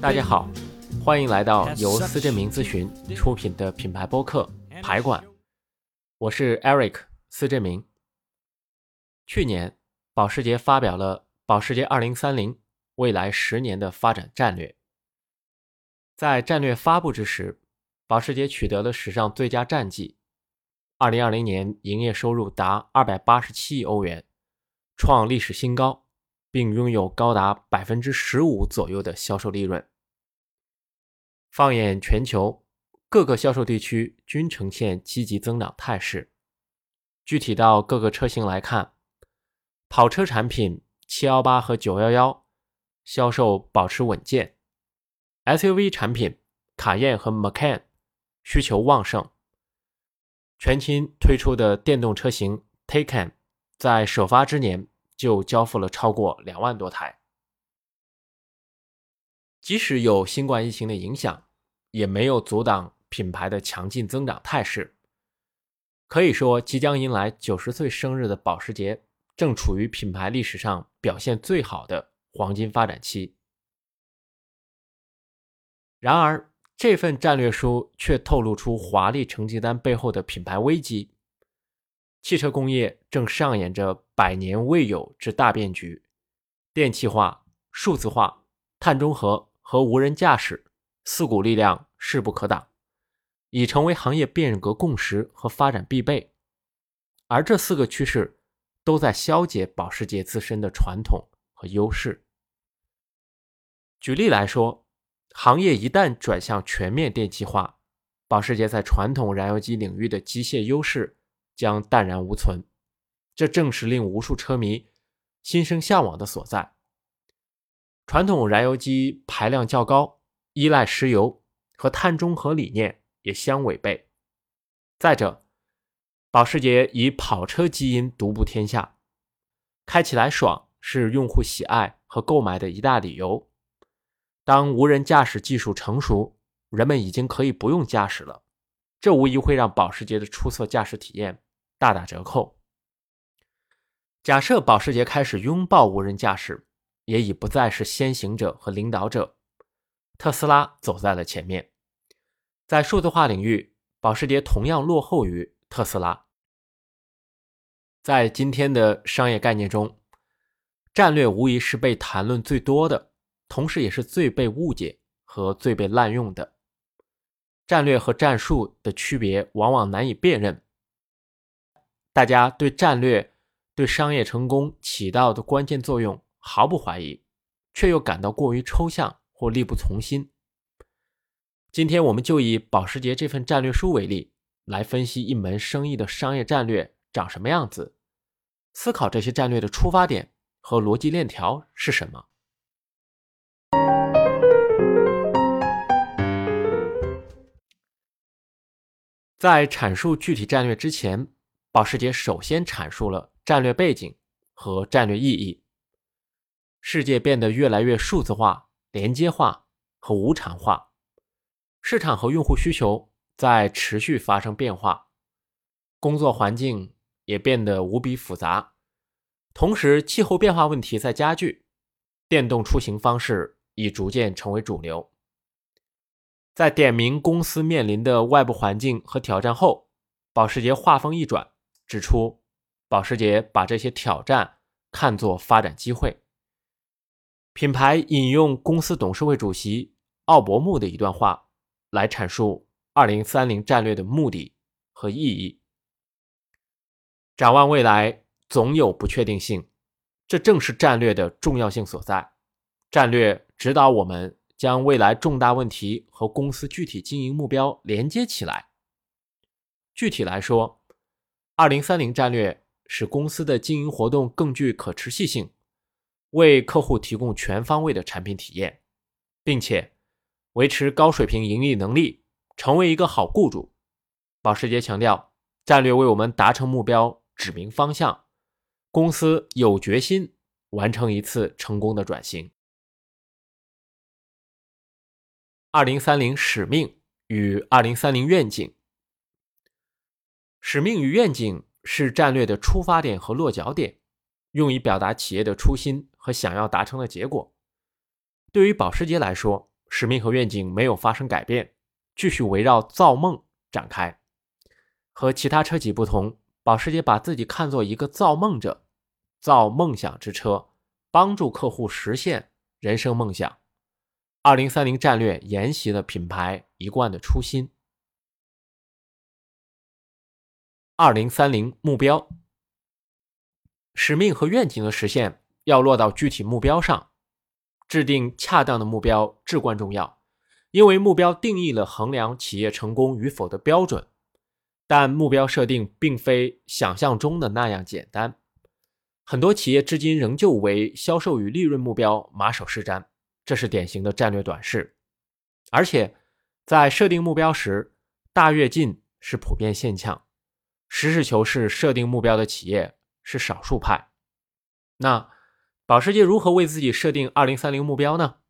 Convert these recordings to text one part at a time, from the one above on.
大家好，欢迎来到由思振明咨询出品的品牌播客《排管》，我是 Eric 思振明。去年，保时捷发表了保时捷2030未来十年的发展战略。在战略发布之时，保时捷取得了史上最佳战绩，2020年营业收入达287亿欧元，创历史新高。并拥有高达百分之十五左右的销售利润。放眼全球，各个销售地区均呈现积极增长态势。具体到各个车型来看，跑车产品718和911销售保持稳健，SUV 产品卡宴和 Macan 需求旺盛。全新推出的电动车型 Taycan 在首发之年。就交付了超过两万多台。即使有新冠疫情的影响，也没有阻挡品牌的强劲增长态势。可以说，即将迎来九十岁生日的保时捷，正处于品牌历史上表现最好的黄金发展期。然而，这份战略书却透露出华丽成绩单背后的品牌危机。汽车工业正上演着百年未有之大变局，电气化、数字化、碳中和和无人驾驶四股力量势不可挡，已成为行业变革共识和发展必备。而这四个趋势都在消解保时捷自身的传统和优势。举例来说，行业一旦转向全面电气化，保时捷在传统燃油机领域的机械优势。将淡然无存，这正是令无数车迷心生向往的所在。传统燃油机排量较高，依赖石油，和碳中和理念也相违背。再者，保时捷以跑车基因独步天下，开起来爽是用户喜爱和购买的一大理由。当无人驾驶技术成熟，人们已经可以不用驾驶了。这无疑会让保时捷的出色驾驶体验大打折扣。假设保时捷开始拥抱无人驾驶，也已不再是先行者和领导者，特斯拉走在了前面。在数字化领域，保时捷同样落后于特斯拉。在今天的商业概念中，战略无疑是被谈论最多的，同时也是最被误解和最被滥用的。战略和战术的区别往往难以辨认，大家对战略对商业成功起到的关键作用毫不怀疑，却又感到过于抽象或力不从心。今天，我们就以保时捷这份战略书为例，来分析一门生意的商业战略长什么样子，思考这些战略的出发点和逻辑链条是什么。在阐述具体战略之前，保时捷首先阐述了战略背景和战略意义。世界变得越来越数字化、连接化和无产化，市场和用户需求在持续发生变化，工作环境也变得无比复杂，同时气候变化问题在加剧，电动出行方式已逐渐成为主流。在点名公司面临的外部环境和挑战后，保时捷话锋一转，指出保时捷把这些挑战看作发展机会。品牌引用公司董事会主席奥伯穆的一段话来阐述2030战略的目的和意义。展望未来，总有不确定性，这正是战略的重要性所在。战略指导我们。将未来重大问题和公司具体经营目标连接起来。具体来说，二零三零战略使公司的经营活动更具可持续性，为客户提供全方位的产品体验，并且维持高水平盈利能力，成为一个好雇主。保时捷强调，战略为我们达成目标指明方向，公司有决心完成一次成功的转型。二零三零使命与二零三零愿景，使命与愿景是战略的出发点和落脚点，用以表达企业的初心和想要达成的结果。对于保时捷来说，使命和愿景没有发生改变，继续围绕造梦展开。和其他车企不同，保时捷把自己看作一个造梦者，造梦想之车，帮助客户实现人生梦想。二零三零战略沿袭了品牌一贯的初心。二零三零目标、使命和愿景的实现要落到具体目标上，制定恰当的目标至关重要，因为目标定义了衡量企业成功与否的标准。但目标设定并非想象中的那样简单，很多企业至今仍旧为销售与利润目标马首是瞻。这是典型的战略短视，而且在设定目标时，大跃进是普遍现象，实事求是设定目标的企业是少数派。那保时捷如何为自己设定二零三零目标呢？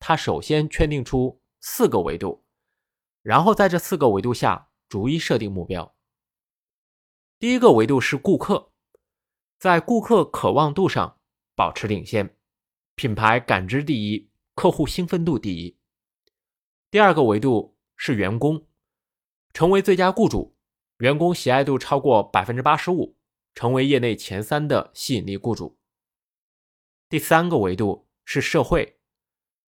他首先圈定出四个维度，然后在这四个维度下逐一设定目标。第一个维度是顾客，在顾客渴望度上保持领先。品牌感知第一，客户兴奋度第一。第二个维度是员工，成为最佳雇主，员工喜爱度超过百分之八十五，成为业内前三的吸引力雇主。第三个维度是社会，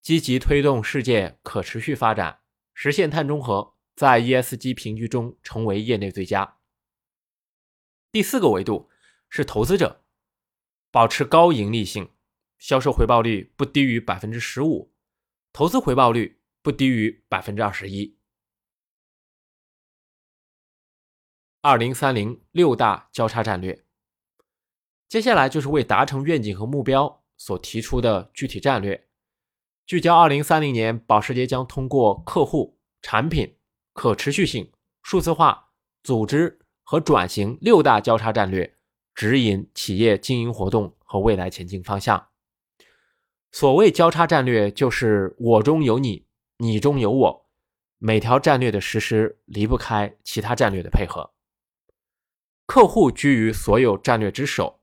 积极推动世界可持续发展，实现碳中和，在 ESG 评级中成为业内最佳。第四个维度是投资者，保持高盈利性。销售回报率不低于百分之十五，投资回报率不低于百分之二十一。二零三零六大交叉战略，接下来就是为达成愿景和目标所提出的具体战略。聚焦二零三零年，保时捷将通过客户、产品、可持续性、数字化、组织和转型六大交叉战略，指引企业经营活动和未来前进方向。所谓交叉战略，就是我中有你，你中有我，每条战略的实施离不开其他战略的配合。客户居于所有战略之首，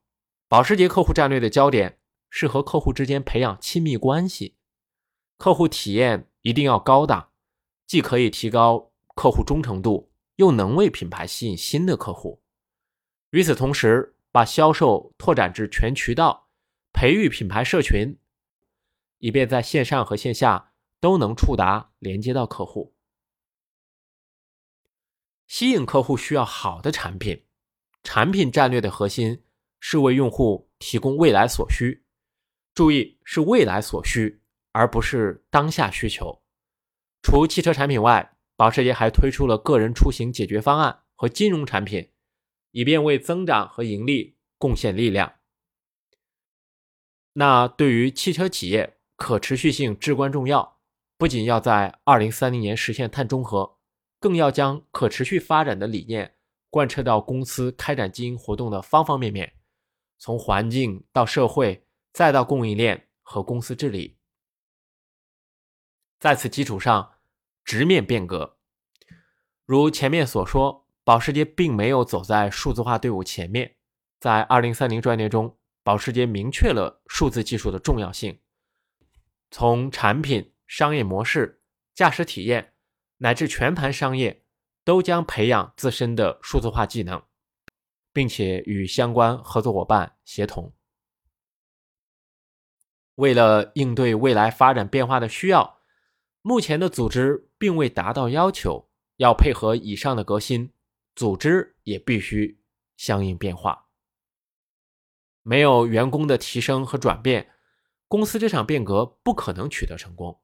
保时捷客户战略的焦点是和客户之间培养亲密关系，客户体验一定要高档，既可以提高客户忠诚度，又能为品牌吸引新的客户。与此同时，把销售拓展至全渠道，培育品牌社群。以便在线上和线下都能触达、连接到客户。吸引客户需要好的产品，产品战略的核心是为用户提供未来所需。注意，是未来所需，而不是当下需求。除汽车产品外，保时捷还推出了个人出行解决方案和金融产品，以便为增长和盈利贡献力量。那对于汽车企业，可持续性至关重要，不仅要在二零三零年实现碳中和，更要将可持续发展的理念贯彻到公司开展经营活动的方方面面，从环境到社会，再到供应链和公司治理。在此基础上，直面变革。如前面所说，保时捷并没有走在数字化队伍前面，在二零三零战略中，保时捷明确了数字技术的重要性。从产品、商业模式、驾驶体验，乃至全盘商业，都将培养自身的数字化技能，并且与相关合作伙伴协同。为了应对未来发展变化的需要，目前的组织并未达到要求。要配合以上的革新，组织也必须相应变化。没有员工的提升和转变。公司这场变革不可能取得成功，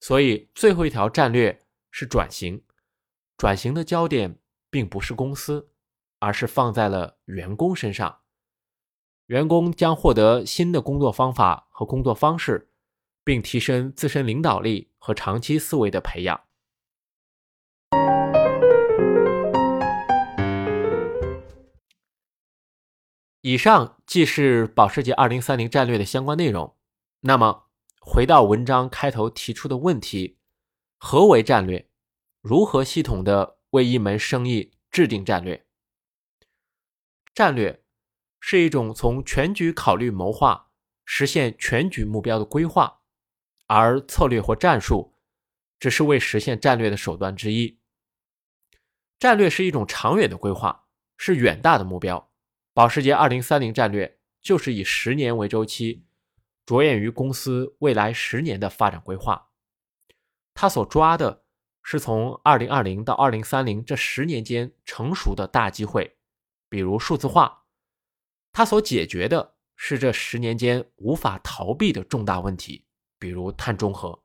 所以最后一条战略是转型。转型的焦点并不是公司，而是放在了员工身上。员工将获得新的工作方法和工作方式，并提升自身领导力和长期思维的培养。以上既是保时捷二零三零战略的相关内容。那么，回到文章开头提出的问题：何为战略？如何系统的为一门生意制定战略？战略是一种从全局考虑谋划，实现全局目标的规划，而策略或战术只是为实现战略的手段之一。战略是一种长远的规划，是远大的目标。保时捷2030战略就是以十年为周期，着眼于公司未来十年的发展规划。他所抓的是从2020到2030这十年间成熟的大机会，比如数字化；它所解决的是这十年间无法逃避的重大问题，比如碳中和。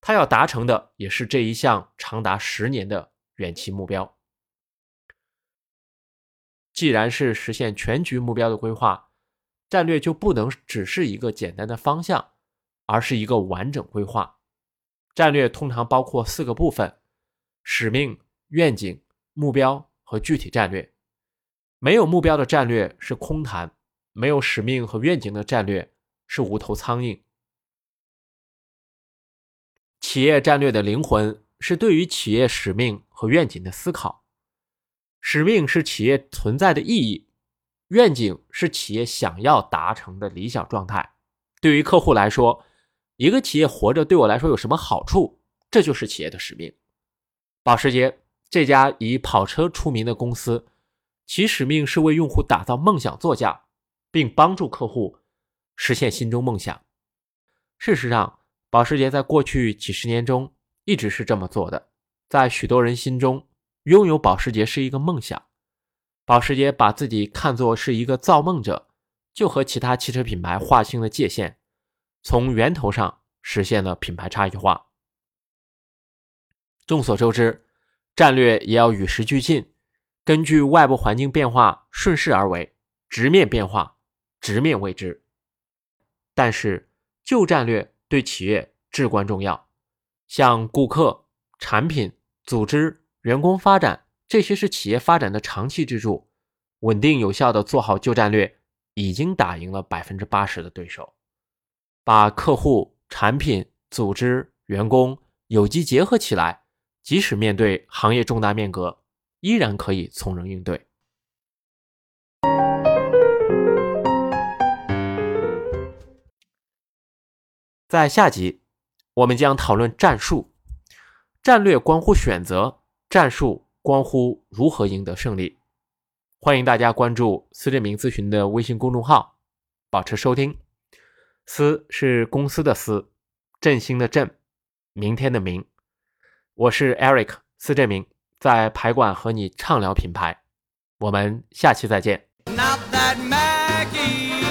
它要达成的也是这一项长达十年的远期目标。既然是实现全局目标的规划，战略就不能只是一个简单的方向，而是一个完整规划。战略通常包括四个部分：使命、愿景、目标和具体战略。没有目标的战略是空谈，没有使命和愿景的战略是无头苍蝇。企业战略的灵魂是对于企业使命和愿景的思考。使命是企业存在的意义，愿景是企业想要达成的理想状态。对于客户来说，一个企业活着对我来说有什么好处？这就是企业的使命。保时捷这家以跑车出名的公司，其使命是为用户打造梦想座驾，并帮助客户实现心中梦想。事实上，保时捷在过去几十年中一直是这么做的，在许多人心中。拥有保时捷是一个梦想，保时捷把自己看作是一个造梦者，就和其他汽车品牌划清了界限，从源头上实现了品牌差异化。众所周知，战略也要与时俱进，根据外部环境变化顺势而为，直面变化，直面未知。但是旧战略对企业至关重要，像顾客、产品、组织。员工发展，这些是企业发展的长期支柱。稳定有效的做好旧战略，已经打赢了百分之八十的对手。把客户、产品、组织、员工有机结合起来，即使面对行业重大变革，依然可以从容应对。在下集，我们将讨论战术。战略关乎选择。战术关乎如何赢得胜利，欢迎大家关注思振明咨询的微信公众号，保持收听。思是公司的思，振兴的振，明天的明。我是 Eric 思振明，在排管和你畅聊品牌。我们下期再见。Not that Maggie.